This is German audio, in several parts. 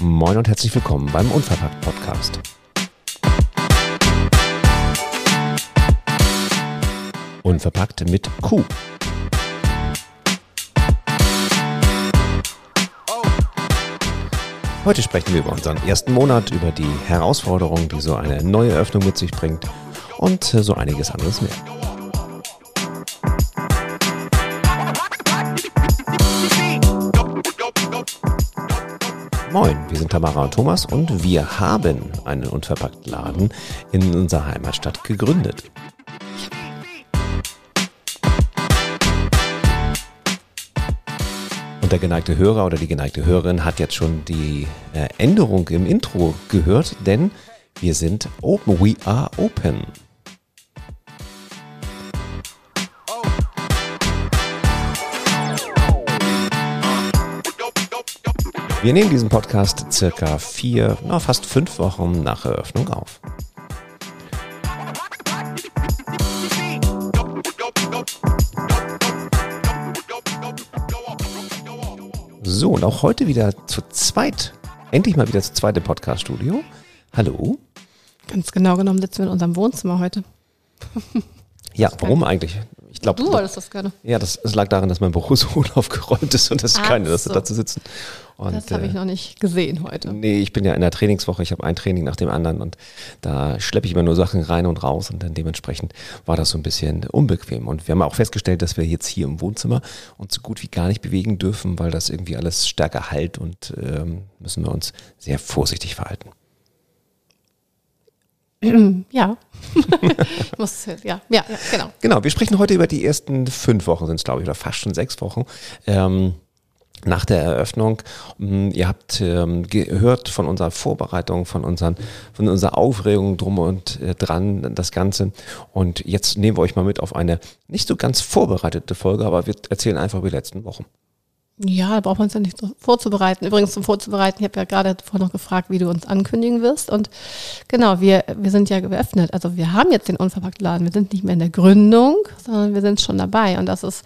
Moin und herzlich willkommen beim Unverpackt Podcast. Unverpackt mit Q. Heute sprechen wir über unseren ersten Monat, über die Herausforderungen, die so eine neue Öffnung mit sich bringt und so einiges anderes mehr. Moin, wir sind Tamara und Thomas und wir haben einen unverpackten Laden in unserer Heimatstadt gegründet. Und der geneigte Hörer oder die geneigte Hörerin hat jetzt schon die äh, Änderung im Intro gehört, denn wir sind open. We are open. Wir nehmen diesen Podcast circa vier, na, fast fünf Wochen nach Eröffnung auf. So, und auch heute wieder zu zweit, endlich mal wieder zu zweit im Podcast-Studio. Hallo. Ganz genau genommen sitzen wir in unserem Wohnzimmer heute. Ja, warum eigentlich? Ich glaube, du wolltest das gerne. Ja, das, das, lag daran, dass mein Büro so unaufgeräumt ist und dass ich keine Lust so. da zu sitzen. Und, das habe ich äh, noch nicht gesehen heute. Nee, ich bin ja in der Trainingswoche. Ich habe ein Training nach dem anderen und da schleppe ich immer nur Sachen rein und raus und dann dementsprechend war das so ein bisschen unbequem. Und wir haben auch festgestellt, dass wir jetzt hier im Wohnzimmer uns so gut wie gar nicht bewegen dürfen, weil das irgendwie alles stärker halt und ähm, müssen wir uns sehr vorsichtig verhalten. Ja. muss, ja, ja, genau. Genau, wir sprechen heute über die ersten fünf Wochen, sind es glaube ich, oder fast schon sechs Wochen. Ähm, nach der Eröffnung. Mm, ihr habt ähm, gehört von unserer Vorbereitung, von, unseren, von unserer Aufregung drum und äh, dran, das Ganze. Und jetzt nehmen wir euch mal mit auf eine nicht so ganz vorbereitete Folge, aber wir erzählen einfach über die letzten Wochen. Ja, da braucht man uns ja nicht vorzubereiten. Übrigens zum Vorzubereiten, ich habe ja gerade vorher noch gefragt, wie du uns ankündigen wirst. Und genau, wir, wir sind ja geöffnet. Also wir haben jetzt den Unverpacktladen. Wir sind nicht mehr in der Gründung, sondern wir sind schon dabei. Und das ist,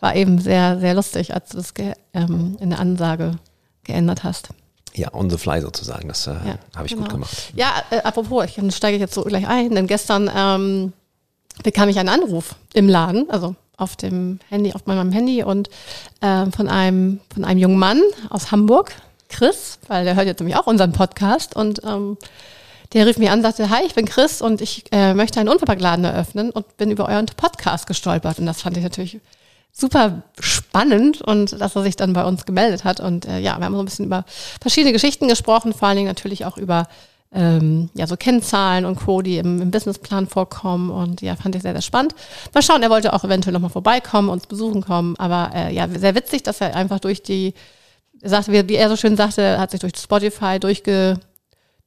war eben sehr, sehr lustig, als du das ähm, in der Ansage geändert hast. Ja, on the fly sozusagen. Das äh, ja, habe ich genau. gut gemacht. Ja, äh, apropos, ich steige jetzt so gleich ein, denn gestern ähm, bekam ich einen Anruf im Laden, also auf dem Handy, auf meinem Handy und äh, von einem von einem jungen Mann aus Hamburg, Chris, weil der hört jetzt nämlich auch unseren Podcast und ähm, der rief mir an, sagte, hi, ich bin Chris und ich äh, möchte einen Unverpacktladen eröffnen und bin über euren Podcast gestolpert. Und das fand ich natürlich super spannend und dass er sich dann bei uns gemeldet hat. Und äh, ja, wir haben so ein bisschen über verschiedene Geschichten gesprochen, vor allen Dingen natürlich auch über ähm, ja, so Kennzahlen und Co., die im, im, Businessplan vorkommen. Und ja, fand ich sehr, sehr spannend. Mal schauen, er wollte auch eventuell nochmal vorbeikommen, uns besuchen kommen. Aber äh, ja, sehr witzig, dass er einfach durch die, er sagte, wie, wie er so schön sagte, hat sich durch Spotify durchge,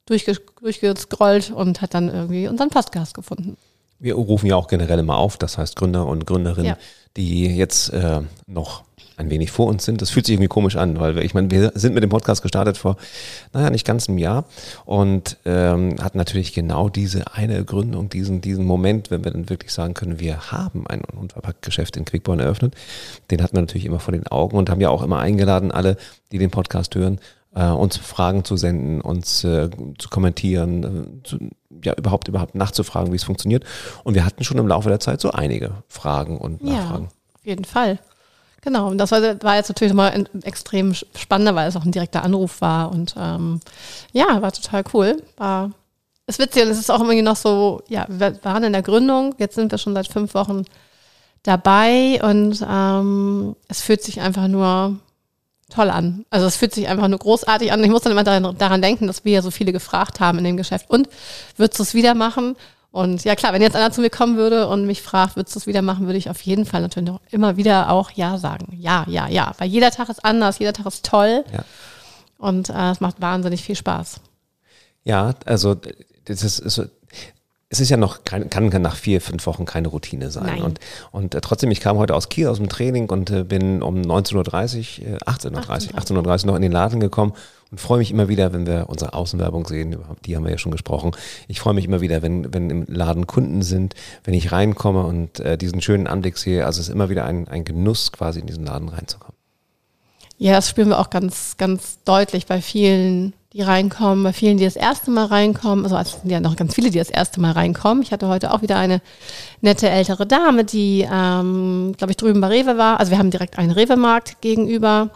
durchge, durchgescrollt und hat dann irgendwie unseren Podcast gefunden. Wir rufen ja auch generell immer auf, das heißt Gründer und Gründerinnen, ja. die jetzt äh, noch ein wenig vor uns sind. Das fühlt sich irgendwie komisch an, weil wir, ich meine, wir sind mit dem Podcast gestartet vor, naja, nicht ganz einem Jahr und ähm, hatten natürlich genau diese eine Gründung, diesen, diesen Moment, wenn wir dann wirklich sagen können, wir haben ein Unverpackt-Geschäft in Quickborn eröffnet. Den hatten wir natürlich immer vor den Augen und haben ja auch immer eingeladen, alle, die den Podcast hören, äh, uns Fragen zu senden, uns äh, zu kommentieren, äh, zu, ja überhaupt überhaupt nachzufragen, wie es funktioniert. Und wir hatten schon im Laufe der Zeit so einige Fragen und Nachfragen. Ja, auf jeden Fall. Genau, und das war, war jetzt natürlich mal extrem spannender, weil es auch ein direkter Anruf war und ähm, ja, war total cool. War ist witzig und es ist auch irgendwie noch so, ja, wir waren in der Gründung, jetzt sind wir schon seit fünf Wochen dabei und ähm, es fühlt sich einfach nur toll an. Also es fühlt sich einfach nur großartig an. Ich muss dann immer daran, daran denken, dass wir ja so viele gefragt haben in dem Geschäft. Und würdest du es wieder machen? Und ja klar, wenn jetzt einer zu mir kommen würde und mich fragt, würdest du es wieder machen, würde ich auf jeden Fall natürlich auch immer wieder auch Ja sagen. Ja, ja, ja. Weil jeder Tag ist anders, jeder Tag ist toll. Ja. Und äh, es macht wahnsinnig viel Spaß. Ja, also das ist, ist es ist ja noch, kein, kann nach vier, fünf Wochen keine Routine sein. Nein. Und, und äh, trotzdem, ich kam heute aus Kiel aus dem Training und äh, bin um 19.30 Uhr, äh, 18.30 Uhr, 18.30 Uhr noch in den Laden gekommen und freue mich immer wieder, wenn wir unsere Außenwerbung sehen, die haben wir ja schon gesprochen. Ich freue mich immer wieder, wenn, wenn im Laden Kunden sind, wenn ich reinkomme und äh, diesen schönen Anblick sehe. Also es ist immer wieder ein, ein Genuss, quasi in diesen Laden reinzukommen. Ja, das spüren wir auch ganz, ganz deutlich bei vielen, die reinkommen, bei vielen, die das erste Mal reinkommen. Also es sind ja noch ganz viele, die das erste Mal reinkommen. Ich hatte heute auch wieder eine nette ältere Dame, die, ähm, glaube ich, drüben bei Rewe war. Also wir haben direkt einen Rewe-Markt gegenüber.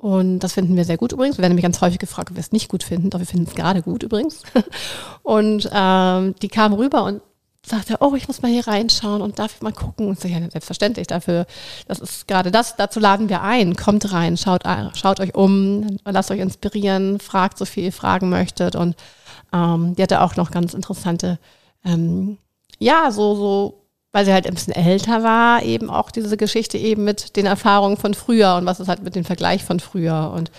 Und das finden wir sehr gut übrigens. Wir werden nämlich ganz häufig gefragt, ob wir es nicht gut finden. Doch wir finden es gerade gut übrigens. Und ähm, die kam rüber und sagte, oh, ich muss mal hier reinschauen und darf ich mal gucken. Und so, ja, selbstverständlich, dafür, das ist gerade das, dazu laden wir ein. Kommt rein, schaut, schaut euch um, lasst euch inspirieren, fragt so viel ihr fragen möchtet. Und ähm, die hatte auch noch ganz interessante, ähm, ja, so, so weil sie halt ein bisschen älter war, eben auch diese Geschichte eben mit den Erfahrungen von früher und was ist halt mit dem Vergleich von früher. Und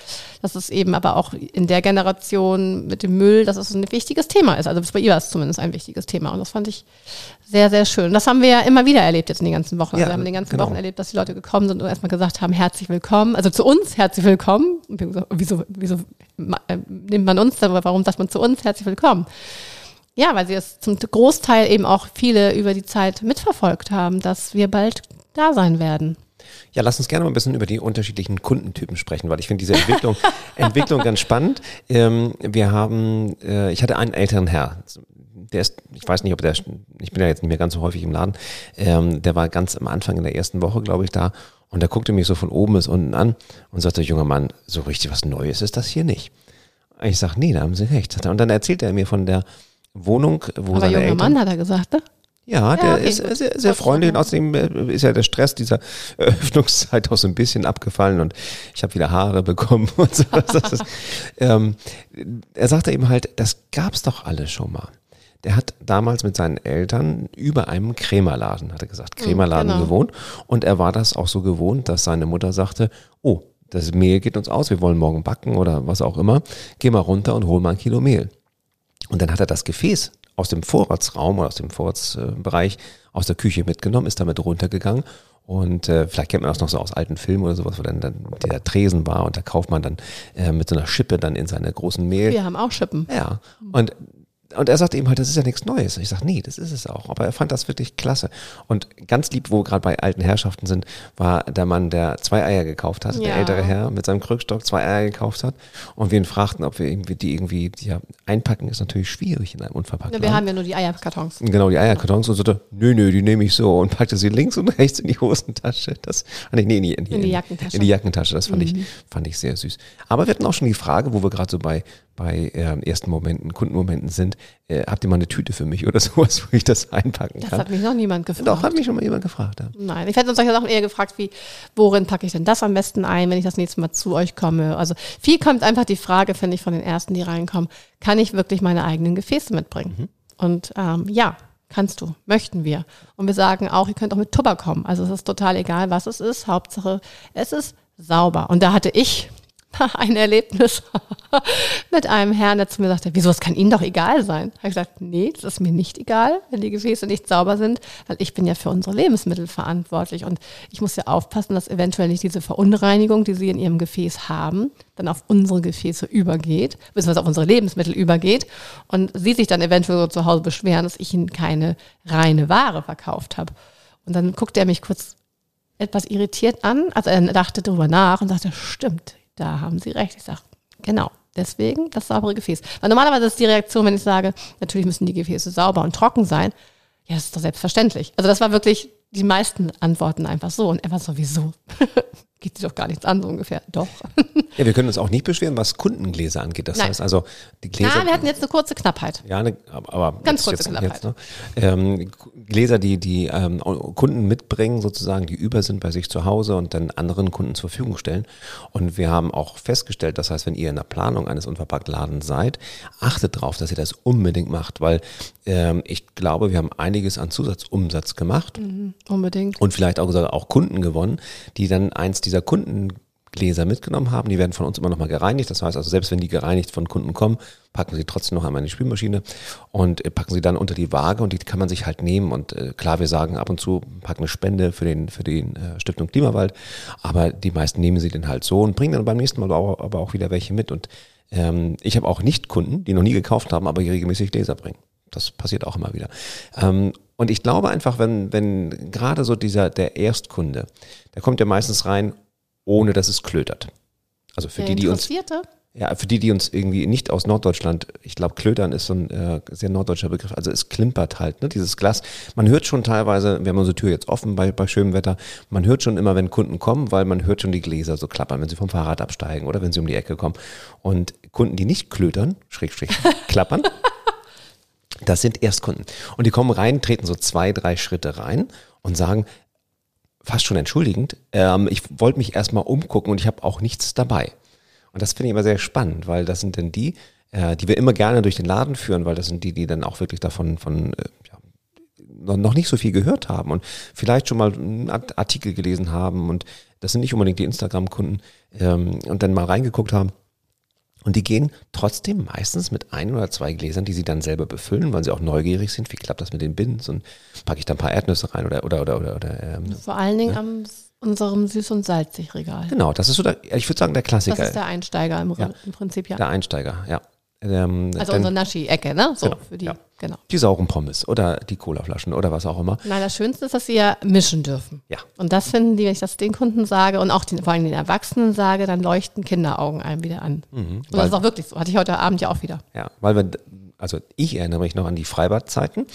das ist eben aber auch in der Generation mit dem Müll, dass es ein wichtiges Thema ist. Also bei ihr war es zumindest ein wichtiges Thema. Und das fand ich sehr, sehr schön. Das haben wir ja immer wieder erlebt jetzt in den ganzen Wochen. Also wir haben in den ganzen genau. Wochen erlebt, dass die Leute gekommen sind und erstmal gesagt haben, herzlich willkommen. Also zu uns herzlich willkommen. Wieso, wieso äh, nimmt man uns dann, warum sagt man zu uns herzlich willkommen? Ja, weil sie es zum Großteil eben auch viele über die Zeit mitverfolgt haben, dass wir bald da sein werden. Ja, lass uns gerne mal ein bisschen über die unterschiedlichen Kundentypen sprechen, weil ich finde diese Entwicklung, Entwicklung ganz spannend. Ähm, wir haben, äh, ich hatte einen älteren Herr, der ist, ich weiß nicht, ob der, ich bin ja jetzt nicht mehr ganz so häufig im Laden, ähm, der war ganz am Anfang in der ersten Woche, glaube ich, da und der guckte mich so von oben bis unten an und sagte, junger Mann, so richtig was Neues ist das hier nicht. Ich sage, nee, da haben Sie recht. Und dann erzählt er mir von der Wohnung, wo Aber seine junger Eltern, Mann hat er gesagt, ne? Ja, der okay, ist sehr, sehr freundlich und außerdem äh, ist ja der Stress dieser Eröffnungszeit auch so ein bisschen abgefallen und ich habe wieder Haare bekommen und so. Ist, ähm, er sagte eben halt, das gab's doch alles schon mal. Der hat damals mit seinen Eltern über einem Krämerladen, hat er gesagt, hm, Krämerladen genau. gewohnt und er war das auch so gewohnt, dass seine Mutter sagte, oh, das Mehl geht uns aus, wir wollen morgen backen oder was auch immer, geh mal runter und hol mal ein Kilo Mehl. Und dann hat er das Gefäß aus dem Vorratsraum oder aus dem Vorratsbereich aus der Küche mitgenommen, ist damit runtergegangen und äh, vielleicht kennt man das noch so aus alten Filmen oder sowas, wo dann, dann der Tresen war und da kauft man dann äh, mit so einer Schippe dann in seine großen Mehl. Wir haben auch Schippen. Ja. Und und er sagt eben halt, das ist ja nichts Neues. Ich sage, nee, das ist es auch. Aber er fand das wirklich klasse. Und ganz lieb, wo wir gerade bei alten Herrschaften sind, war der Mann, der zwei Eier gekauft hat, ja. der ältere Herr mit seinem Krückstock zwei Eier gekauft hat. Und wir ihn fragten, ob wir irgendwie die irgendwie, ja, einpacken ist natürlich schwierig in einem unverpackten. Ja, wir haben ja nur die Eierkartons. Genau, die Eierkartons. Und sagte, nö, nö, die nehme ich so. Und packte sie links und rechts in die Hosentasche. Das, nee, nee, nee, in, die, in die Jackentasche. In die Jackentasche. Das fand mhm. ich, fand ich sehr süß. Aber wir hatten auch schon die Frage, wo wir gerade so bei, bei äh, ersten Momenten, Kundenmomenten sind, äh, habt ihr mal eine Tüte für mich oder sowas, wo ich das einpacken kann? Das hat mich noch niemand gefragt. Doch, hat mich schon mal jemand gefragt. Ja. Nein, ich hätte uns solche Sachen eher gefragt, wie, worin packe ich denn das am besten ein, wenn ich das nächste Mal zu euch komme? Also viel kommt einfach die Frage, finde ich, von den Ersten, die reinkommen, kann ich wirklich meine eigenen Gefäße mitbringen? Mhm. Und ähm, ja, kannst du, möchten wir. Und wir sagen auch, ihr könnt auch mit Tupper kommen. Also es ist total egal, was es ist. Hauptsache, es ist sauber. Und da hatte ich ein Erlebnis mit einem Herrn, der zu mir sagte, wieso, es kann Ihnen doch egal sein. Habe ich gesagt, nee, das ist mir nicht egal, wenn die Gefäße nicht sauber sind, weil ich bin ja für unsere Lebensmittel verantwortlich und ich muss ja aufpassen, dass eventuell nicht diese Verunreinigung, die Sie in Ihrem Gefäß haben, dann auf unsere Gefäße übergeht, beziehungsweise auf unsere Lebensmittel übergeht und Sie sich dann eventuell so zu Hause beschweren, dass ich Ihnen keine reine Ware verkauft habe. Und dann guckte er mich kurz etwas irritiert an, also er dachte darüber nach und sagte, stimmt, da haben Sie recht. Ich sage, genau. Deswegen das saubere Gefäß. Weil normalerweise ist die Reaktion, wenn ich sage, natürlich müssen die Gefäße sauber und trocken sein. Ja, das ist doch selbstverständlich. Also das war wirklich die meisten Antworten einfach so. Und war sowieso. geht sie doch gar nichts an, so ungefähr. Doch. Ja, wir können uns auch nicht beschweren, was Kundengläser angeht. Das Nein. heißt also, die Gläser. Ja, wir hatten jetzt eine kurze Knappheit. Ja, eine, aber. Ganz kurze Knappheit. Jetzt, ne? ähm, Gläser, die die ähm, Kunden mitbringen, sozusagen, die über sind bei sich zu Hause und dann anderen Kunden zur Verfügung stellen. Und wir haben auch festgestellt, das heißt, wenn ihr in der Planung eines Unverpacktladens seid, achtet darauf, dass ihr das unbedingt macht, weil ähm, ich glaube, wir haben einiges an Zusatzumsatz gemacht. Mhm, unbedingt. Und vielleicht auch, auch Kunden gewonnen, die dann eins dieser Kundengläser mitgenommen haben. Die werden von uns immer nochmal gereinigt. Das heißt also, selbst wenn die gereinigt von Kunden kommen, packen sie trotzdem noch einmal in die Spülmaschine und äh, packen sie dann unter die Waage und die kann man sich halt nehmen. Und äh, klar, wir sagen ab und zu, packen eine Spende für den, für den äh, Stiftung Klimawald, aber die meisten nehmen sie dann halt so und bringen dann beim nächsten Mal aber auch, aber auch wieder welche mit. Und ähm, ich habe auch nicht Kunden, die noch nie gekauft haben, aber regelmäßig Gläser bringen. Das passiert auch immer wieder. Ähm, und ich glaube einfach, wenn, wenn gerade so dieser, der Erstkunde, der kommt ja meistens rein, ohne dass es klötert. Also für Der die, die uns ja, für die, die uns irgendwie nicht aus Norddeutschland, ich glaube, Klötern ist so ein äh, sehr norddeutscher Begriff, also es klimpert halt, ne, dieses Glas. Man hört schon teilweise, wir haben unsere Tür jetzt offen bei, bei schönem Wetter, man hört schon immer, wenn Kunden kommen, weil man hört schon die Gläser so klappern, wenn sie vom Fahrrad absteigen oder wenn sie um die Ecke kommen. Und Kunden, die nicht klötern, schräg, schräg, klappern, das sind Erstkunden. Und die kommen rein, treten so zwei, drei Schritte rein und sagen, fast schon entschuldigend, ähm, ich wollte mich erstmal umgucken und ich habe auch nichts dabei. Und das finde ich immer sehr spannend, weil das sind dann die, äh, die wir immer gerne durch den Laden führen, weil das sind die, die dann auch wirklich davon von, äh, ja, noch- nicht so viel gehört haben und vielleicht schon mal einen Art- Artikel gelesen haben und das sind nicht unbedingt die Instagram-Kunden ähm, und dann mal reingeguckt haben. Und die gehen trotzdem meistens mit ein oder zwei Gläsern, die sie dann selber befüllen, weil sie auch neugierig sind. Wie klappt das mit den Bins? Und packe ich da ein paar Erdnüsse rein oder oder oder oder, oder ähm, Vor allen Dingen am s- unserem Süß- und Salzig-Regal. genau. Das ist so der, ich würde sagen der Das Klassiker, ist der Einsteiger im, Ja. im Prinzip, ja. der Einsteiger. Ja. Ähm, also dann unsere Naschi-Ecke, ne? So, Genau, für die, ja. genau. die sauren Pommes oder die Colaflaschen oder was auch immer. Nein, das Schönste ist, dass sie ja mischen dürfen. Ja. Und das finden die, wenn ich das den Kunden sage und auch den, vor allem den Erwachsenen sage, dann leuchten Kinderaugen einem wieder an. und das ist auch wirklich so. Hatte ich heute Abend ja auch wieder. Ja, weil wir, also ich erinnere mich noch an die Freibadzeiten.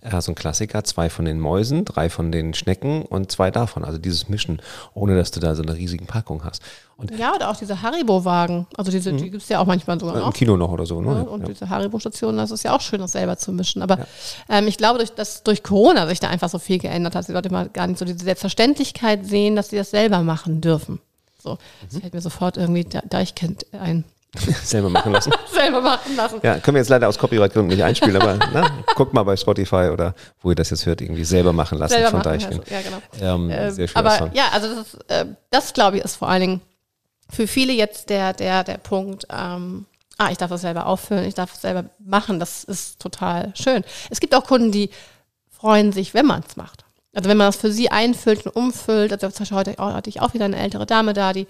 Äh, so ein Klassiker, zwei von den Mäusen, drei von den Schnecken und zwei davon. Also dieses Mischen, ohne dass du da so eine riesige Packung hast. Und Ja, oder auch diese Haribo-Wagen. Also diese, die gibt es ja auch manchmal sogar äh, im noch. Kino noch oder so. Ne? Ne? Und Ja. diese Haribo-Stationen, das ist ja auch schön, das selber zu mischen. Aber ähm, ich glaube, durch, dass durch Corona sich da einfach so viel geändert hat, dass die Leute mal gar nicht so diese Selbstverständlichkeit sehen, dass sie das selber machen dürfen. So, das fällt mir sofort irgendwie Da- Deichkind ein. Selber machen lassen. selber machen lassen. Ja, können wir jetzt leider aus Copyright-Gründen nicht einspielen, aber na, guckt mal bei Spotify oder wo ihr das jetzt hört, irgendwie selber machen lassen selber von machen. Deichkind. Ja, genau. Ähm, Ähm, sehr schöner aber Song. ja, also das, ist, äh, das glaube ich ist vor allen Dingen für viele jetzt der, der, der Punkt, ähm, ah, ich darf das selber auffüllen, ich darf es selber machen, das ist total schön. Es gibt auch Kunden, die freuen sich, wenn man es macht. Also wenn man das für sie einfüllt und umfüllt, also zum Beispiel heute auch- hatte ich auch wieder eine ältere Dame da, die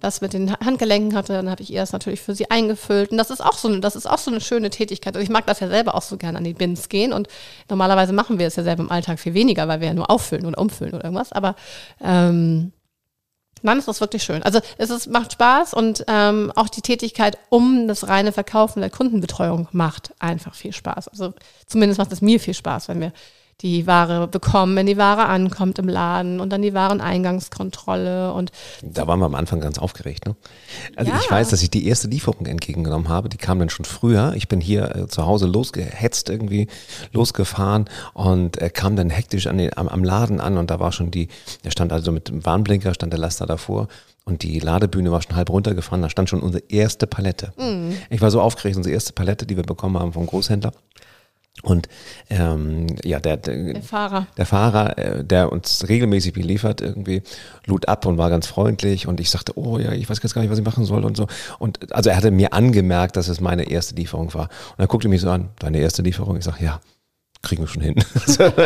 das mit den Handgelenken hatte, dann habe ich ihr das natürlich für sie eingefüllt. Und das ist auch so, eine- das ist auch so eine schöne Tätigkeit. Also ich mag das ja selber auch so gerne an die Bins gehen. Und normalerweise machen wir es ja selber im Alltag viel weniger, weil wir ja nur auffüllen oder umfüllen oder irgendwas. Aber ähm, dann ist das wirklich schön. Also es ist, macht Spaß und ähm, auch die Tätigkeit um das reine Verkaufen der Kundenbetreuung macht einfach viel Spaß. Also zumindest macht es mir viel Spaß, wenn wir die Ware bekommen, wenn die Ware ankommt im Laden und dann die Wareneingangskontrolle und Da waren wir am Anfang ganz aufgeregt. Ne? Also Ja. ich weiß, dass ich die erste Lieferung entgegengenommen habe. Die kam dann schon früher. Ich bin hier äh, zu Hause losgehetzt irgendwie, losgefahren und äh, kam dann hektisch an den, am, am Laden an und da war schon die, der stand also mit dem Warnblinker, stand der Laster davor und die Ladebühne war schon halb runtergefahren. Da stand schon unsere erste Palette. Ich war so aufgeregt, unsere erste Palette, die wir bekommen haben vom Großhändler. Und ähm, ja, der, der, der Fahrer. der Fahrer, äh, der uns regelmäßig beliefert, irgendwie lud ab und war ganz freundlich und ich sagte, oh ja, ich weiß jetzt gar nicht, was ich machen soll und so. Und also er hatte mir angemerkt, dass es meine erste Lieferung war. Und er guckte mich so an, deine erste Lieferung? Ich sage, ja, kriegen wir schon hin.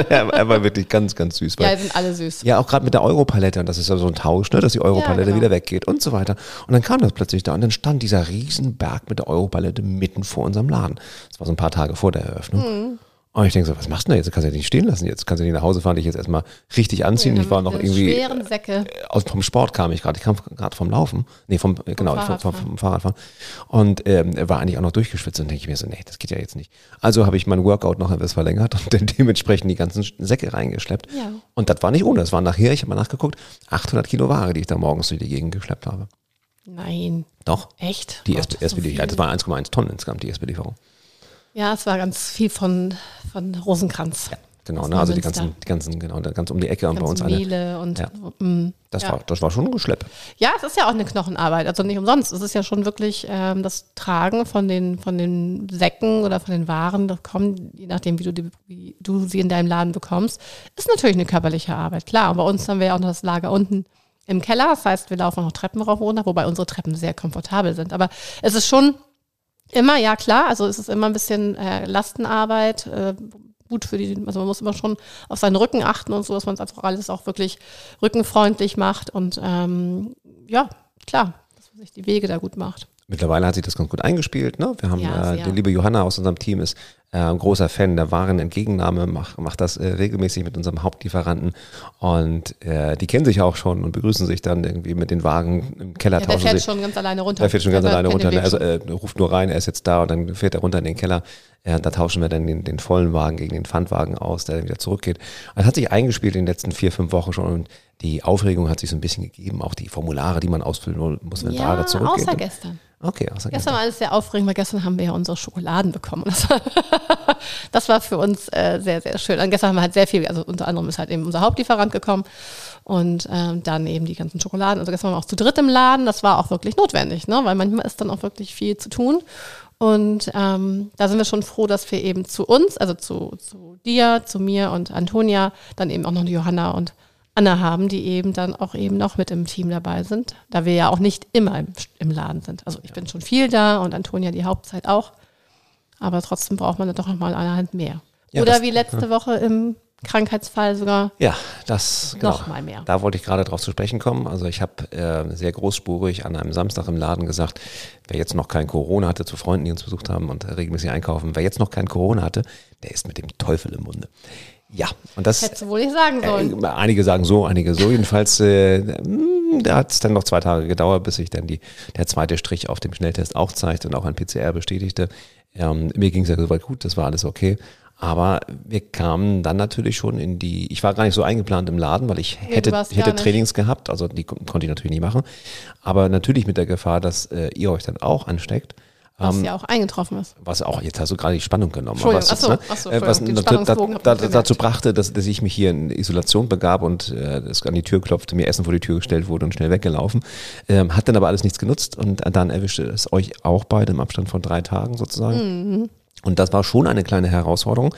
Er, war wirklich ganz, ganz süß. Ja, sind alle süß. ja, auch gerade mit der Europalette, und das ist ja so ein Tausch, ne, dass die Europalette genau. wieder weggeht und so weiter. Und dann kam das plötzlich da und dann stand dieser Riesenberg mit der Europalette mitten vor unserem Laden. Das war so ein paar Tage vor der Eröffnung. Mhm. Und ich denke so, was machst du denn jetzt? Kannst du ja nicht stehen lassen jetzt. Kannst du nicht nach Hause fahren, dich jetzt erstmal richtig anziehen. ich war noch irgendwie, Schweren Säcke. aus vom Sport kam ich gerade. Ich kam gerade vom Laufen. Nee, vom, äh, genau, vom, vom, Fahrradfahren. vom Fahrradfahren. Und ähm, war eigentlich auch noch durchgeschwitzt und denke ich mir so, nee, das geht ja jetzt nicht. Also habe ich mein Workout noch etwas verlängert und dann dementsprechend die ganzen Säcke reingeschleppt. Ja. Und das war nicht ohne. Das waren nachher, ich habe mal nachgeguckt, 800 Kilo Ware, die ich da morgens durch die Gegend geschleppt habe. Nein. Doch. Echt? Die Gott, erste, so erste viel. ja, das waren 1,1 Tonnen insgesamt, die erste Belieferung. Ja, es war ganz viel von, von Rosenkranz. Ja, genau. Ne? Also die ganzen, die ganzen, genau, ganz um die Ecke und bei uns. Mehle und Ja. mm, Das, ja. war, das war schon ein Geschlepp. Ja, es ist ja auch eine Knochenarbeit, also nicht umsonst. Es ist ja schon wirklich ähm, das Tragen von den, von den Säcken oder von den Waren, das kommen, je nachdem, wie du, die, wie du sie in deinem Laden bekommst, ist natürlich eine körperliche Arbeit. Klar, und bei uns haben wir ja auch noch das Lager unten im Keller. Das heißt, wir laufen noch Treppen rauf und runter, wobei unsere Treppen sehr komfortabel sind. Aber es ist schon immer, ja klar, also es ist immer ein bisschen äh, Lastenarbeit, äh, gut für die, also man muss immer schon auf seinen Rücken achten und so, dass man es einfach alles auch wirklich rückenfreundlich macht und ähm, ja, klar, dass man sich die Wege da gut macht. Mittlerweile hat sich das ganz gut eingespielt. Ne? Wir haben Ja, äh, die liebe Johanna aus unserem Team ist äh, großer Fan der Warenentgegennahme, macht, macht das äh, regelmäßig mit unserem Hauptlieferanten und äh, die kennen sich auch schon und begrüßen sich dann irgendwie mit den Wagen im Keller. Ja, der fährt sich, schon ganz alleine runter. Der fährt schon ganz alleine runter. Also äh, ruft nur rein, er ist jetzt da und dann fährt er runter in den Keller. Ja, da tauschen wir dann den, den vollen Wagen gegen den Pfandwagen aus, der dann wieder zurückgeht. Das hat sich eingespielt in den letzten vier, fünf Wochen schon und die Aufregung hat sich so ein bisschen gegeben. Auch die Formulare, die man ausfüllen muss, wenn ja, da zurückgeht. außer gestern. Okay, außer gestern. Gestern war alles sehr aufregend, weil gestern haben wir ja unsere Schokoladen bekommen. Das war, das war für uns äh, sehr, sehr schön. Und gestern haben wir halt sehr viel, also unter anderem ist halt eben unser Hauptlieferant gekommen und ähm, dann eben die ganzen Schokoladen. Also gestern waren wir auch zu dritt im Laden. Das war auch wirklich notwendig, ne? weil manchmal ist dann auch wirklich viel zu tun. Und ähm, da sind wir schon froh, dass wir eben zu uns, also zu, zu dir, zu mir und Antonia, dann eben auch noch die Johanna und Anna haben, die eben dann auch eben noch mit im Team dabei sind, da wir ja auch nicht immer im, im Laden sind. Also ich ja. bin schon viel da und Antonia die Hauptzeit auch, aber trotzdem braucht man dann doch noch mal eine Hand mehr. Ja, Oder das, wie letzte ja. Woche im Krankheitsfall sogar. Ja, das genau. noch mal mehr. Da wollte ich gerade drauf zu sprechen kommen. Also ich habe äh, sehr großspurig an einem Samstag im Laden gesagt, wer jetzt noch kein Corona hatte, zu Freunden, die uns besucht haben und regelmäßig einkaufen, wer jetzt noch kein Corona hatte, der ist mit dem Teufel im Munde. Ja, und das. Hättest du wohl nicht sagen sollen. Äh, einige sagen so, einige so. Jedenfalls, äh, hm, da hat es dann noch zwei Tage gedauert, bis sich dann die, der zweite Strich auf dem Schnelltest auch zeigte und auch ein PCR bestätigte. Ähm, mir ging es ja soweit gut, das war alles okay. Aber wir kamen dann natürlich schon in die, ich war gar nicht so eingeplant im Laden, weil ich hätte, ich hätte Trainings gehabt, also die konnte ich natürlich nicht machen. Aber natürlich mit der Gefahr, dass äh, ihr euch dann auch ansteckt. Was ähm, ja auch eingetroffen ist. Was auch, jetzt hast du gerade die Spannung genommen. Was, achso, ne? achso, äh, was da, da, dazu brachte, dass, dass ich mich hier in Isolation begab und äh, es an die Tür klopfte, mir Essen vor die Tür gestellt wurde und schnell weggelaufen. Ähm, hat dann aber alles nichts genutzt und dann erwischte es euch auch beide im Abstand von drei Tagen sozusagen. Mhm. Und das war schon eine kleine Herausforderung,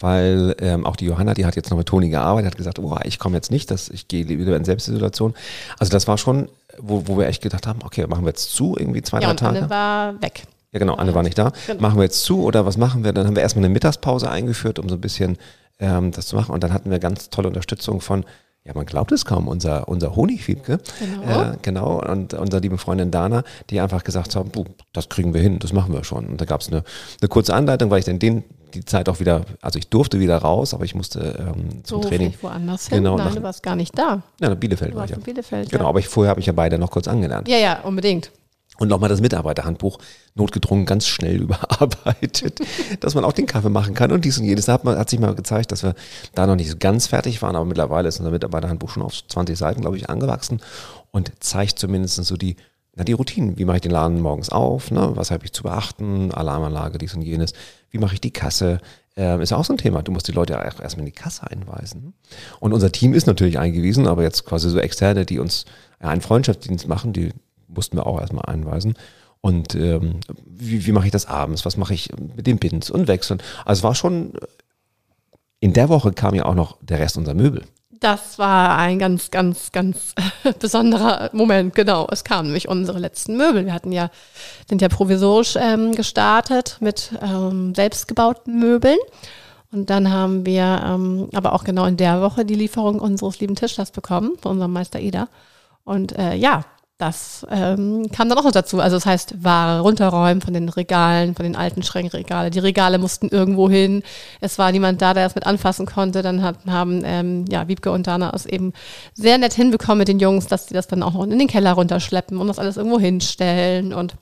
weil ähm, auch die Johanna, die hat jetzt noch mit Toni gearbeitet, hat gesagt, oh, ich komme jetzt nicht, das, ich gehe wieder in Selbstisolation. Also das war schon, wo, wo wir echt gedacht haben, okay, machen wir jetzt zu, irgendwie zwei, ja, drei Tage. Anne war weg. Ja, genau, Anne war nicht da. Genau. Machen wir jetzt zu oder was machen wir? Dann haben wir erstmal eine Mittagspause eingeführt, um so ein bisschen ähm, das zu machen. Und dann hatten wir ganz tolle Unterstützung von ja, man glaubt es kaum, unser, unser Honigfiebke, genau. Äh, genau, und unsere liebe Freundin Dana, die einfach gesagt haben, das kriegen wir hin, das machen wir schon. Und da gab es eine, eine kurze Anleitung, weil ich dann den, die Zeit auch wieder, also ich durfte wieder raus, aber ich musste ähm, zum so Training. woanders hin? Genau, Nein, nach, du warst gar nicht da. Ja, nach Bielefeld war ich ja. Bielefeld, genau, ja. aber ich, vorher habe ich ja beide noch kurz angelernt. Ja, ja, unbedingt und nochmal das Mitarbeiterhandbuch notgedrungen ganz schnell überarbeitet, dass man auch den Kaffee machen kann und dies und jenes. Da hat, man, hat sich mal gezeigt, dass wir da noch nicht ganz fertig waren, aber mittlerweile ist unser Mitarbeiterhandbuch schon auf 20 Seiten, glaube ich, angewachsen und zeigt zumindest so die, na, die Routinen. Wie mache ich den Laden morgens auf? Ne? Was habe ich zu beachten? Alarmanlage, dies und jenes. Wie mache ich die Kasse? Ähm, ist ja auch so ein Thema. Du musst die Leute ja erstmal in die Kasse einweisen. Und unser Team ist natürlich eingewiesen, aber jetzt quasi so Externe, die uns ja, einen Freundschaftsdienst machen, die mussten wir auch erstmal einweisen. Und ähm, wie, wie mache ich das abends? Was mache ich mit den Bins und Wechseln? Also es war schon, in der Woche kam ja auch noch der Rest unserer Möbel. Das war ein ganz, ganz, ganz besonderer Moment, genau. Es kamen nämlich unsere letzten Möbel. Wir hatten ja, sind ja provisorisch ähm, gestartet mit ähm, selbstgebauten Möbeln. Und dann haben wir ähm, aber auch genau in der Woche die Lieferung unseres lieben Tischlers bekommen, von unserem Meister Ida. Und äh, ja, das ähm, kam dann auch noch dazu. Also das heißt, Ware runterräumen von den Regalen, von den alten Schränkregale. Die Regale mussten irgendwo hin. Es war niemand da, der das mit anfassen konnte. Dann hat, haben ähm, ja, Wiebke und Dana es eben sehr nett hinbekommen mit den Jungs, dass sie das dann auch noch in den Keller runterschleppen und das alles irgendwo hinstellen. Und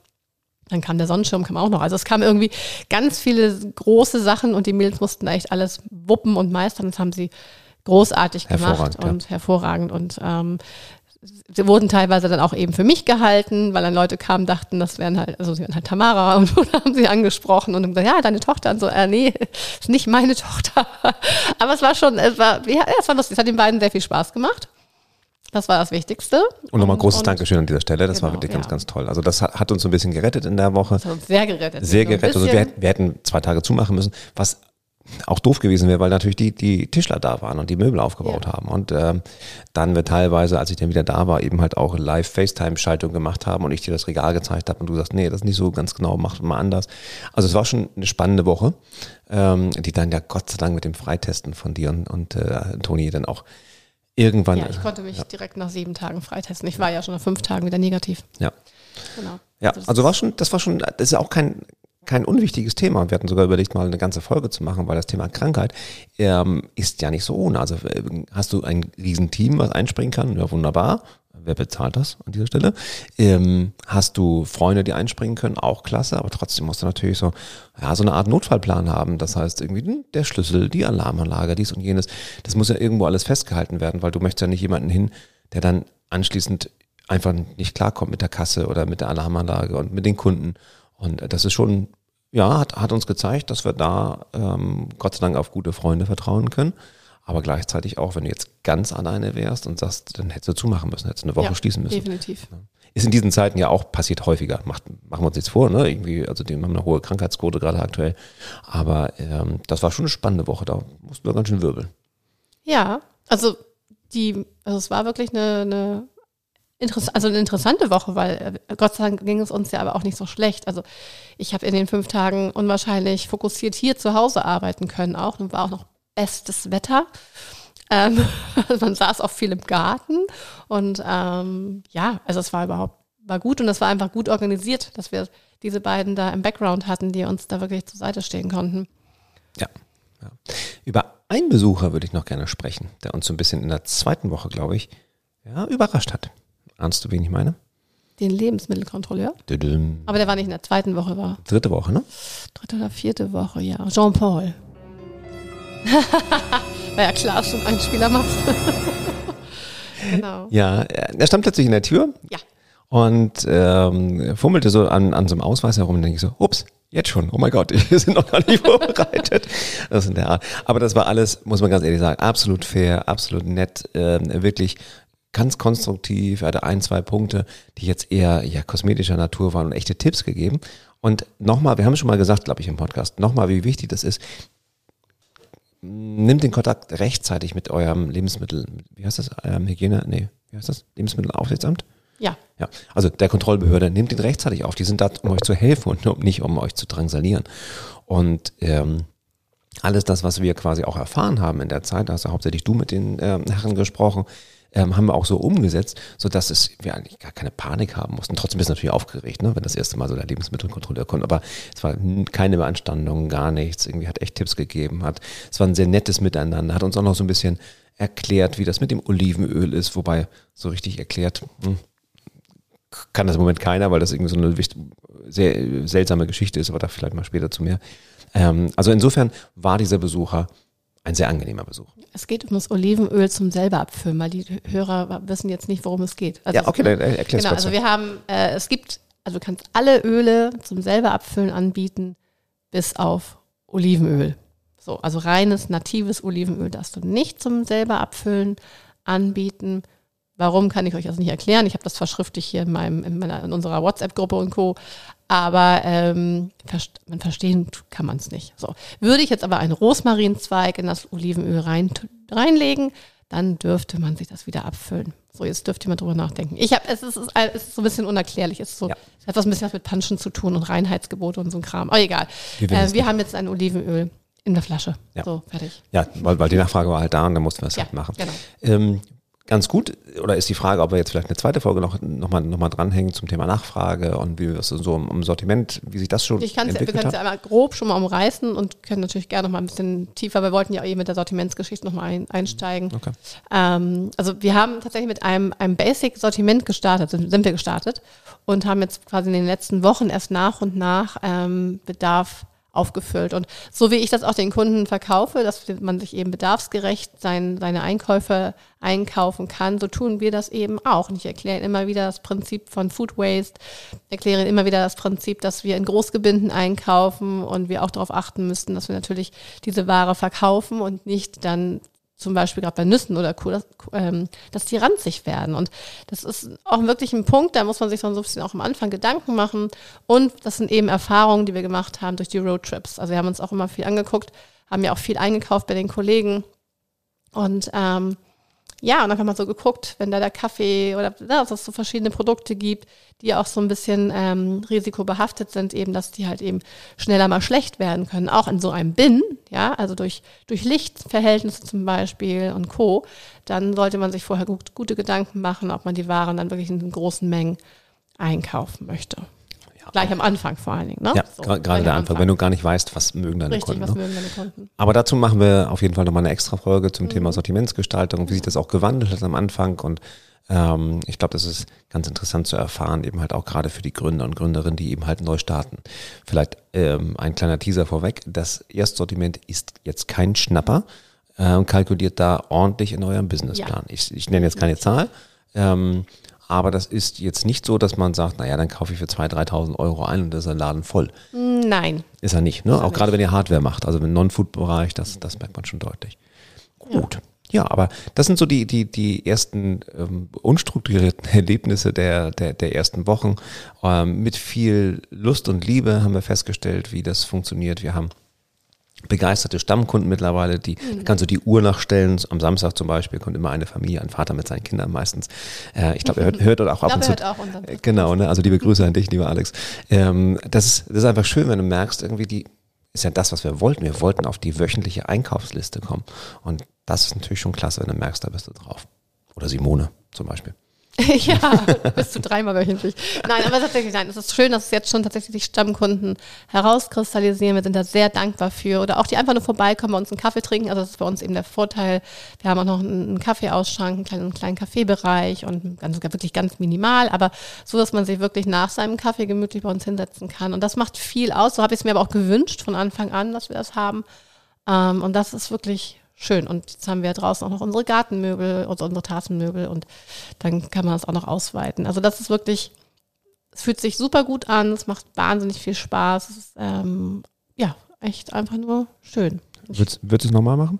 dann kam der Sonnenschirm, kam auch noch. Also es kamen irgendwie ganz viele große Sachen und die Mädels mussten echt alles wuppen und meistern. Das haben sie großartig gemacht und ja. hervorragend. Und ähm, sie wurden teilweise dann auch eben für mich gehalten, weil dann Leute kamen, dachten, das wären halt, also sie wären halt Tamara und dann haben sie angesprochen und gesagt, ja, deine Tochter und so, äh, nee, ist nicht meine Tochter. Aber es war schon, es war, ja, es war lustig, es hat den beiden sehr viel Spaß gemacht. Das war das Wichtigste. Und nochmal großes und, Dankeschön an dieser Stelle. Das genau, war wirklich ja. ganz, ganz toll. Also das hat, hat, uns so ein bisschen gerettet in der Woche. Das hat uns sehr gerettet. Sehr gerettet. Also wir, wir, hätten zwei Tage zumachen müssen, was auch doof gewesen wäre, weil natürlich die, die Tischler da waren und die Möbel aufgebaut ja. haben. Und ähm, dann wir teilweise, als ich dann wieder da war, eben halt auch Live-FaceTime-Schaltung gemacht haben und ich dir das Regal gezeigt habe und du sagst, nee, das ist nicht so ganz genau, mach mal anders. Also es war schon eine spannende Woche, ähm, die dann ja Gott sei Dank mit dem Freitesten von dir und, und äh, Toni dann auch irgendwann. Ja, ich konnte mich ja. direkt nach sieben Tagen freitesten. Ich war ja schon nach fünf Tagen wieder negativ. Ja. Genau. Ja, also, also war schon, das war schon, das ist auch kein, kein unwichtiges Thema. Wir hatten sogar überlegt, mal eine ganze Folge zu machen, weil das Thema Krankheit ähm, ist ja nicht so ohne. Also äh, hast du ein Riesenteam, was einspringen kann? Ja, wunderbar. Wer bezahlt das an dieser Stelle? Ähm, hast du Freunde, die einspringen können? Auch klasse, aber trotzdem musst du natürlich so, ja, so eine Art Notfallplan haben. Das heißt, irgendwie der Schlüssel, die Alarmanlage, dies und jenes. Das muss ja irgendwo alles festgehalten werden, weil du möchtest ja nicht jemanden hin, der dann anschließend einfach nicht klarkommt mit der Kasse oder mit der Alarmanlage und mit den Kunden. Und das ist schon, ja, hat, hat uns gezeigt, dass wir da ähm, Gott sei Dank auf gute Freunde vertrauen können. Aber gleichzeitig auch, wenn du jetzt ganz alleine wärst und sagst, dann hättest du zumachen müssen, hättest du eine Woche ja, schließen müssen. Definitiv. Ist in diesen Zeiten ja auch passiert häufiger. Macht, machen wir uns jetzt vor, ne? Irgendwie, also die haben eine hohe Krankheitsquote gerade aktuell. Aber ähm, das war schon eine spannende Woche. Da mussten wir ganz schön wirbeln. Ja, also die, also es war wirklich eine, eine Interess also eine interessante Woche, weil äh, Gott sei Dank ging es uns ja aber auch nicht so schlecht. Also ich habe in den fünf Tagen unwahrscheinlich fokussiert hier zu Hause arbeiten können auch und war auch noch bestes Wetter. Ähm, man saß auch viel im Garten und ähm, ja, also es war überhaupt war gut und es war einfach gut organisiert, dass wir diese beiden da im Background hatten, die uns da wirklich zur Seite stehen konnten. Ja. ja. Über einen Besucher würde ich noch gerne sprechen, der uns so ein bisschen in der zweiten Woche, glaube ich, ja, überrascht hat. Ahnst du, wen ich meine? Den Lebensmittelkontrolleur. Düdüm. Aber der war nicht in der zweiten Woche, war. Dritte Woche, ne? Dritte oder vierte Woche, ja. Jean-Paul. war ja klar, schon ein Spieler macht. genau. Ja, er stand plötzlich in der Tür. Ja. Und ähm, fummelte so an, an so einem Ausweis herum und denke ich so, ups, Jetzt schon, oh mein Gott, wir sind noch gar nicht vorbereitet. Das ist in der Art. Aber das war alles, muss man ganz ehrlich sagen, absolut fair, absolut nett, äh, wirklich ganz konstruktiv. Er hatte ein, zwei Punkte, die jetzt eher ja, kosmetischer Natur waren und echte Tipps gegeben. Und nochmal, wir haben es schon mal gesagt, glaube ich, im Podcast, nochmal, wie wichtig das ist. Nimmt den Kontakt rechtzeitig mit eurem Lebensmittel, wie heißt das, ähm, Hygiene, nee, wie heißt das, Lebensmittelaufsichtsamt? Ja. Ja, also der Kontrollbehörde nimmt den rechtzeitig auf. Die sind da, um euch zu helfen und nicht um euch zu drangsalieren. Und ähm, alles das, was wir quasi auch erfahren haben in der Zeit, da hast ja hauptsächlich du mit den ähm, Herren gesprochen, ähm, haben wir auch so umgesetzt, sodass es, wir eigentlich gar keine Panik haben mussten. Trotzdem bist du natürlich aufgeregt, ne, wenn das erste Mal so der Lebensmittelkontrolleur kommt. Aber es war keine Beanstandung, gar nichts. Irgendwie hat echt Tipps gegeben, hat, es war ein sehr nettes Miteinander, hat uns auch noch so ein bisschen erklärt, wie das mit dem Olivenöl ist, wobei so richtig erklärt, hm, kann das im Moment keiner, weil das irgendwie so eine sehr seltsame Geschichte ist, aber da vielleicht mal später zu mehr. Ähm, also insofern war dieser Besucher ein sehr angenehmer Besuch. Es geht um das Olivenöl zum selber abfüllen, weil die Hörer wissen jetzt nicht, worum es geht. Also ja, okay, dann erklär's Genau, also wir haben, äh, es gibt, also du kannst alle Öle zum selber abfüllen anbieten, bis auf Olivenöl. So, also reines, natives Olivenöl darfst du nicht zum selber abfüllen anbieten. Warum kann ich euch das nicht erklären? Ich habe das verschriftlich hier in, meinem, in, meiner, in unserer WhatsApp-Gruppe und Co. Aber ähm, man verstehen kann man es nicht. So. Würde ich jetzt aber einen Rosmarinzweig in das Olivenöl rein, reinlegen, dann dürfte man sich das wieder abfüllen. So, jetzt dürft ihr mal drüber nachdenken. Ich habe, es ist, es ist so ein bisschen unerklärlich. Es, ist so, ja. es hat was ein bisschen was mit Panschen zu tun und Reinheitsgebote und so ein Kram. Aber egal. Wir, äh, wir haben jetzt ein Olivenöl in der Flasche. Ja. So, fertig. Ja, weil, weil die Nachfrage war halt da und dann mussten wir es ja, halt machen. Genau. Ähm, ganz gut. Oder ist die Frage, ob wir jetzt vielleicht eine zweite Folge noch, noch, mal, noch mal dranhängen zum Thema Nachfrage und wie es so im, Sortiment, wie sich das schon ich entwickelt ja, Wir können es ja einmal grob schon mal umreißen und können natürlich gerne noch mal ein bisschen tiefer, wir wollten ja eh mit der Sortimentsgeschichte noch mal ein, einsteigen. Okay. Ähm, also wir haben tatsächlich mit einem, einem Basic-Sortiment gestartet, sind, sind, wir gestartet und haben jetzt quasi in den letzten Wochen erst nach und nach ähm, Bedarf aufgefüllt. Und so wie ich das auch den Kunden verkaufe, dass man sich eben bedarfsgerecht sein, seine Einkäufe einkaufen kann, so tun wir das eben auch. Und ich erkläre immer wieder das Prinzip von Food Waste, erkläre immer wieder das Prinzip, dass wir in Großgebinden einkaufen und wir auch darauf achten müssten, dass wir natürlich diese Ware verkaufen und nicht dann zum Beispiel gerade bei Nüssen oder Kuh, dass, ähm, dass die ranzig werden. Und das ist auch wirklich ein Punkt, da muss man sich so ein bisschen auch am Anfang Gedanken machen. Und das sind eben Erfahrungen, die wir gemacht haben durch die Roadtrips. Also wir haben uns auch immer viel angeguckt, haben ja auch viel eingekauft bei den Kollegen. Und ähm, ja, und haben wir so geguckt, wenn da der Kaffee oder ja, dass es so verschiedene Produkte gibt, die auch so ein bisschen ähm, risikobehaftet sind, eben, dass die halt eben schneller mal schlecht werden können, auch in so einem Bin, ja, also durch, durch Lichtverhältnisse zum Beispiel und Co., dann sollte man sich vorher gut, gute Gedanken machen, ob man die Waren dann wirklich in großen Mengen einkaufen möchte. Gleich am Anfang vor allen Dingen, ne? Ja, so, gerade der Anfang, wenn du gar nicht weißt, was mögen deine Richtig, Kunden. was ne? mögen deine Kunden. Aber dazu machen wir auf jeden Fall nochmal eine extra Folge zum mhm. Thema Sortimentsgestaltung, wie sich das auch gewandelt hat am Anfang und ähm, ich glaube, das ist ganz interessant zu erfahren, eben halt auch gerade für die Gründer und Gründerinnen, die eben halt neu starten. Vielleicht ähm, ein kleiner Teaser vorweg. Das Erstsortiment ist jetzt kein Schnapper und kalkuliert da ordentlich in eurem Businessplan. Ja. Ich, ich nenne jetzt keine Zahl. Ähm, aber das ist jetzt nicht so, dass man sagt, naja, dann kaufe ich für 2.000, 3.000 Euro ein und das ist ein Laden voll. Nein. Ist er nicht, ne? Auch gerade wenn ihr Hardware macht, also im Non-Food-Bereich, das, das merkt man schon deutlich. Gut. Ja. Ja, aber das sind so die, die, die ersten ähm, unstrukturierten Erlebnisse der, der, der ersten Wochen. Ähm, mit viel Lust und Liebe haben wir festgestellt, wie das funktioniert. Wir haben begeisterte Stammkunden mittlerweile, die mhm. kannst du die Uhr nachstellen. Am Samstag zum Beispiel kommt immer eine Familie, ein Vater mit seinen Kindern meistens. Äh, ich glaube, er hört, hört auch ab und zu. Auch genau, ne? also liebe Grüße an dich, lieber Alex. Ähm, das, ist, das ist einfach schön, wenn du merkst, irgendwie die ist ja das, was wir wollten. Wir wollten auf die wöchentliche Einkaufsliste kommen. Und das ist natürlich schon klasse, wenn du merkst, da bist du drauf. Oder Simone zum Beispiel. ja, bis zu dreimal wöchentlich. Nein, aber tatsächlich, nein, es ist schön, dass es jetzt schon tatsächlich die Stammkunden herauskristallisieren. Wir sind da sehr dankbar für. Oder auch die einfach nur vorbeikommen, bei uns einen Kaffee trinken. Also das ist bei uns eben der Vorteil. Wir haben auch noch einen Kaffeeausschank, einen kleinen, einen kleinen Kaffeebereich und ganz, wirklich ganz minimal, aber so, dass man sich wirklich nach seinem Kaffee gemütlich bei uns hinsetzen kann. Und das macht viel aus. So habe ich es mir aber auch gewünscht von Anfang an, dass wir das haben. Ähm, und das ist wirklich schön. Und jetzt haben wir draußen auch noch unsere Gartenmöbel und unsere Tassenmöbel und dann kann man es auch noch ausweiten. Also das ist wirklich, es fühlt sich super gut an, es macht wahnsinnig viel Spaß. Es ist ähm, ja echt einfach nur schön. Würdest, würdest du es nochmal machen?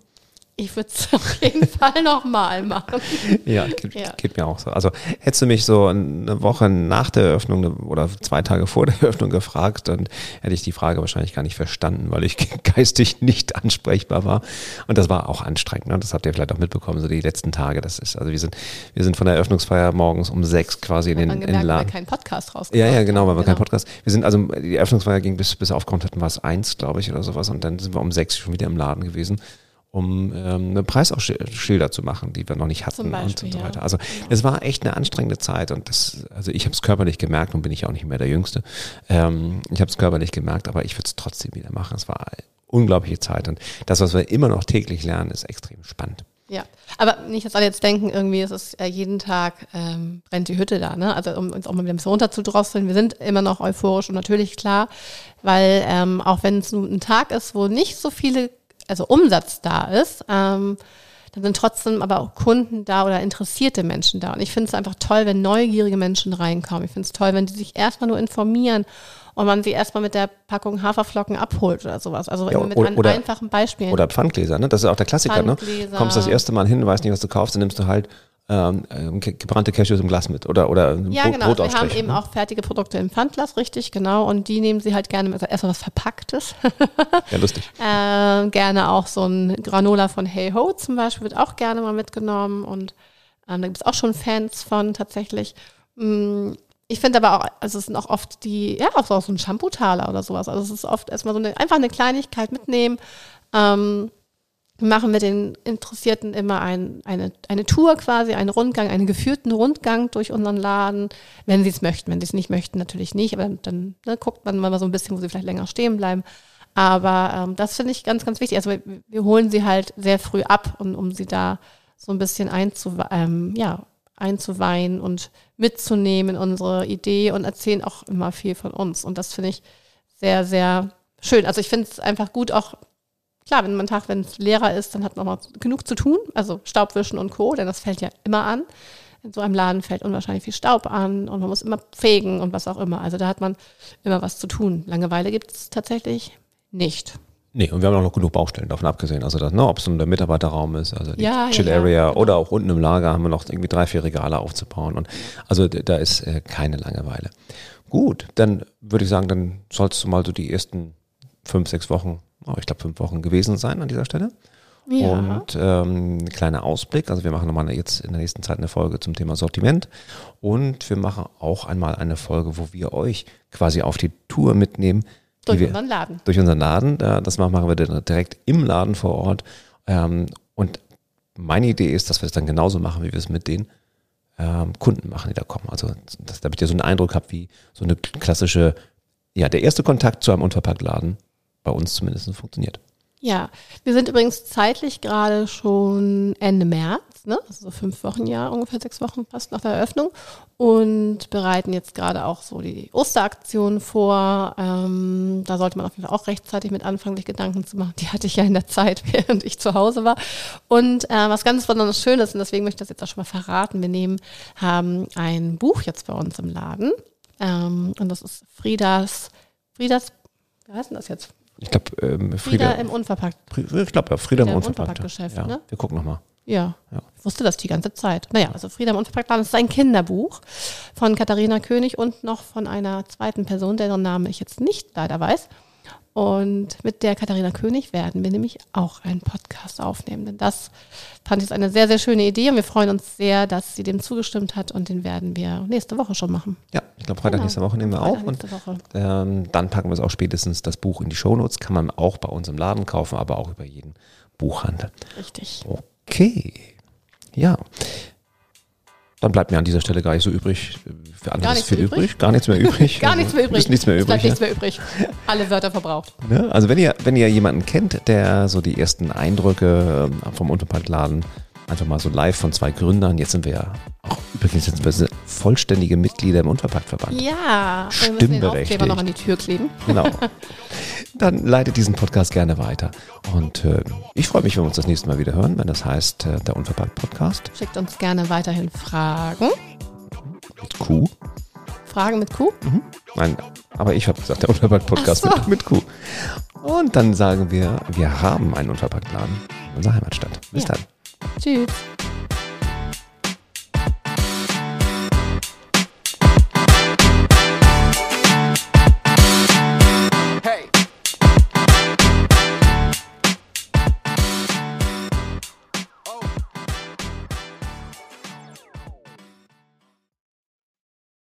Ich würde es auf jeden Fall nochmal machen. Ja geht, ja. geht, mir auch so. Also hättest du mich so eine Woche nach der Eröffnung oder zwei Tage vor der Eröffnung gefragt, dann hätte ich die Frage wahrscheinlich gar nicht verstanden, weil ich geistig nicht ansprechbar war. Und das war auch anstrengend. Ne? Das habt ihr vielleicht auch mitbekommen, so die letzten Tage. Das ist, also wir sind, wir sind von der Eröffnungsfeier morgens um sechs quasi in den, in den Laden. Weil wir keinen Podcast raus. Ja, ja, genau, weil wir genau. keinen Podcast. Wir sind also, die Eröffnungsfeier ging bis, bis aufkommt hatten, war es eins, glaube ich, oder sowas. Und dann sind wir um sechs schon wieder im Laden gewesen um ähm, eine Preisausschilder zu machen, die wir noch nicht hatten Beispiel, und so weiter. Also es war echt eine anstrengende Zeit und das, also ich habe es körperlich gemerkt und bin ich auch nicht mehr der Jüngste. Ähm, ich habe es körperlich gemerkt, aber ich würde es trotzdem wieder machen. Es war eine unglaubliche Zeit und das, was wir immer noch täglich lernen, ist extrem spannend. Ja, aber nicht, dass alle jetzt denken, irgendwie ist es äh, jeden Tag ähm, brennt die Hütte da, ne? Also um uns auch mal wieder ein bisschen runterzudrosseln. Wir sind immer noch euphorisch und natürlich klar, weil ähm, auch wenn es ein Tag ist, wo nicht so viele also Umsatz da ist, ähm, dann sind trotzdem aber auch Kunden da oder interessierte Menschen da. Und ich finde es einfach toll, wenn neugierige Menschen reinkommen. Ich finde es toll, wenn die sich erstmal nur informieren und man sie erstmal mit der Packung Haferflocken abholt oder sowas. Also ja, mit oder, einfachen Beispielen. Oder Pfandgläser, ne? Das ist auch der Klassiker, ne? Kommst das erste Mal hin, weißt nicht, was du kaufst, dann nimmst du halt ähm, ähm gebrannte Cashews im Glas mit oder oder ja Brot, genau wir haben eben ne? auch fertige Produkte im Pfandglas richtig genau und die nehmen sie halt gerne mit also erstmal was verpacktes ja lustig äh, gerne auch so ein Granola von Hey Ho zum Beispiel wird auch gerne mal mitgenommen und ähm, da gibt es auch schon Fans von tatsächlich mm, ich finde aber auch, also es sind auch oft die, ja, auch so ein Shampoo-Taler oder sowas. Also es ist oft erstmal so eine, einfach eine Kleinigkeit mitnehmen. Ähm, machen wir den Interessierten immer ein, eine, eine Tour quasi, einen Rundgang, einen geführten Rundgang durch unseren Laden, wenn sie es möchten. Wenn sie es nicht möchten, natürlich nicht, aber dann ne, guckt man mal so ein bisschen, wo sie vielleicht länger stehen bleiben. Aber ähm, das finde ich ganz, ganz wichtig. Also wir, wir, holen sie halt sehr früh ab, und, um sie da so ein bisschen einzu, ähm, ja, einzuweihen und mitzunehmen in unsere Idee und erzählen auch immer viel von uns. Und das finde ich sehr, sehr schön. Also ich finde es einfach gut, auch klar, wenn man Tag, wenn es leerer ist, dann hat man noch genug zu tun, also Staubwischen und Co., denn das fällt ja immer an. In so einem Laden fällt unwahrscheinlich viel Staub an und man muss immer fegen und was auch immer. Also da hat man immer was zu tun. Langeweile gibt es tatsächlich nicht. Nee, und wir haben auch noch genug Baustellen davon abgesehen. Also, das, ne, ob es nun der Mitarbeiterraum ist, also die ja, Chill Area ja, genau. oder auch unten im Lager haben wir noch irgendwie drei, vier Regale aufzubauen. Und also da ist äh, keine Langeweile. Gut, dann würde ich sagen, dann sollst du mal so die ersten fünf, sechs Wochen oh, ich glaube, fünf Wochen gewesen sein an dieser Stelle. Ja. Und ähm, ein kleiner Ausblick. Also wir machen nochmal jetzt in der nächsten Zeit eine Folge zum Thema Sortiment. Und wir machen auch einmal eine Folge, wo wir euch quasi auf die Tour mitnehmen. Durch wir, unseren Laden. Durch unseren Laden. Das machen wir direkt im Laden vor Ort. Ähm, und meine Idee ist, dass wir es dann genauso machen, wie wir es mit den ähm, Kunden machen, die da kommen. Also dass, damit ihr so einen Eindruck habt, wie so eine klassische ja, der erste Kontakt zu einem Unverpacktladen bei uns zumindest funktioniert. Ja, wir sind übrigens zeitlich gerade schon Ende März, ne? also so fünf Wochen, ja, ungefähr sechs Wochen fast nach der Eröffnung und bereiten jetzt gerade auch so die Osteraktion vor. Ähm, da sollte man auf jeden Fall auch rechtzeitig mit anfangen, sich Gedanken zu machen. Die hatte ich ja in der Zeit, während ich zu Hause war. Und äh, was ganz besonders Schönes, und deswegen möchte ich das jetzt auch schon mal verraten, wir nehmen, haben ein Buch jetzt bei uns im Laden ähm, und das ist Friedas, Friedas, wie heißt denn das jetzt? Ich glaube, ähm, Frieda, Frieda im Unverpackt. Ich glaube, ja, Frieda, Frieda im Unverpackt. Geschäft, ja. ne? Wir gucken nochmal. Ja. ja, ich wusste das die ganze Zeit. Naja, also Frieda im Unverpacktladen ist ein Kinderbuch von Katharina König und noch von einer zweiten Person, deren Name ich jetzt nicht leider weiß. Und mit der Katharina König werden wir nämlich auch einen Podcast aufnehmen. Denn das fand ich eine sehr, sehr schöne Idee und wir freuen uns sehr, dass sie dem zugestimmt hat und den werden wir nächste Woche schon machen. Ja, ich glaube, Freitag genau. nächste Woche nehmen wir Freitag auf. Und ähm, dann packen wir es auch spätestens das Buch in die Shownotes. Kann man auch bei uns im Laden kaufen, aber auch über jeden Buchhandel. Richtig. Okay. Ja. Dann bleibt mir an dieser Stelle gar nicht so übrig. Für andere ist viel übrig. übrig. Gar nichts mehr übrig. gar nichts mehr übrig. Ist nichts mehr übrig. bleibt nichts mehr übrig. Alle Wörter verbraucht. Ne? Also wenn ihr, wenn ihr jemanden kennt, der so die ersten Eindrücke ähm, vom Unterparkladen einfach mal so live von zwei Gründern. Jetzt sind wir ja auch übrigens sind wir vollständige Mitglieder im Unverpacktverband. Ja, wir müssen den Aufkleber noch an die Tür kleben. Genau. Dann leitet diesen Podcast gerne weiter. Und äh, ich freue mich, wenn wir uns das nächste Mal wieder hören, wenn das heißt äh, der Unverpackt-Podcast. Schickt uns gerne weiterhin Fragen. Mit Q. Fragen mit Q? Mhm. Nein, aber ich habe gesagt, der Unverpackt-Podcast so. mit, mit Q. Und dann sagen wir, wir haben einen Unverpacktladen in unserer Heimatstadt. Bis ja. dann. Tschüss.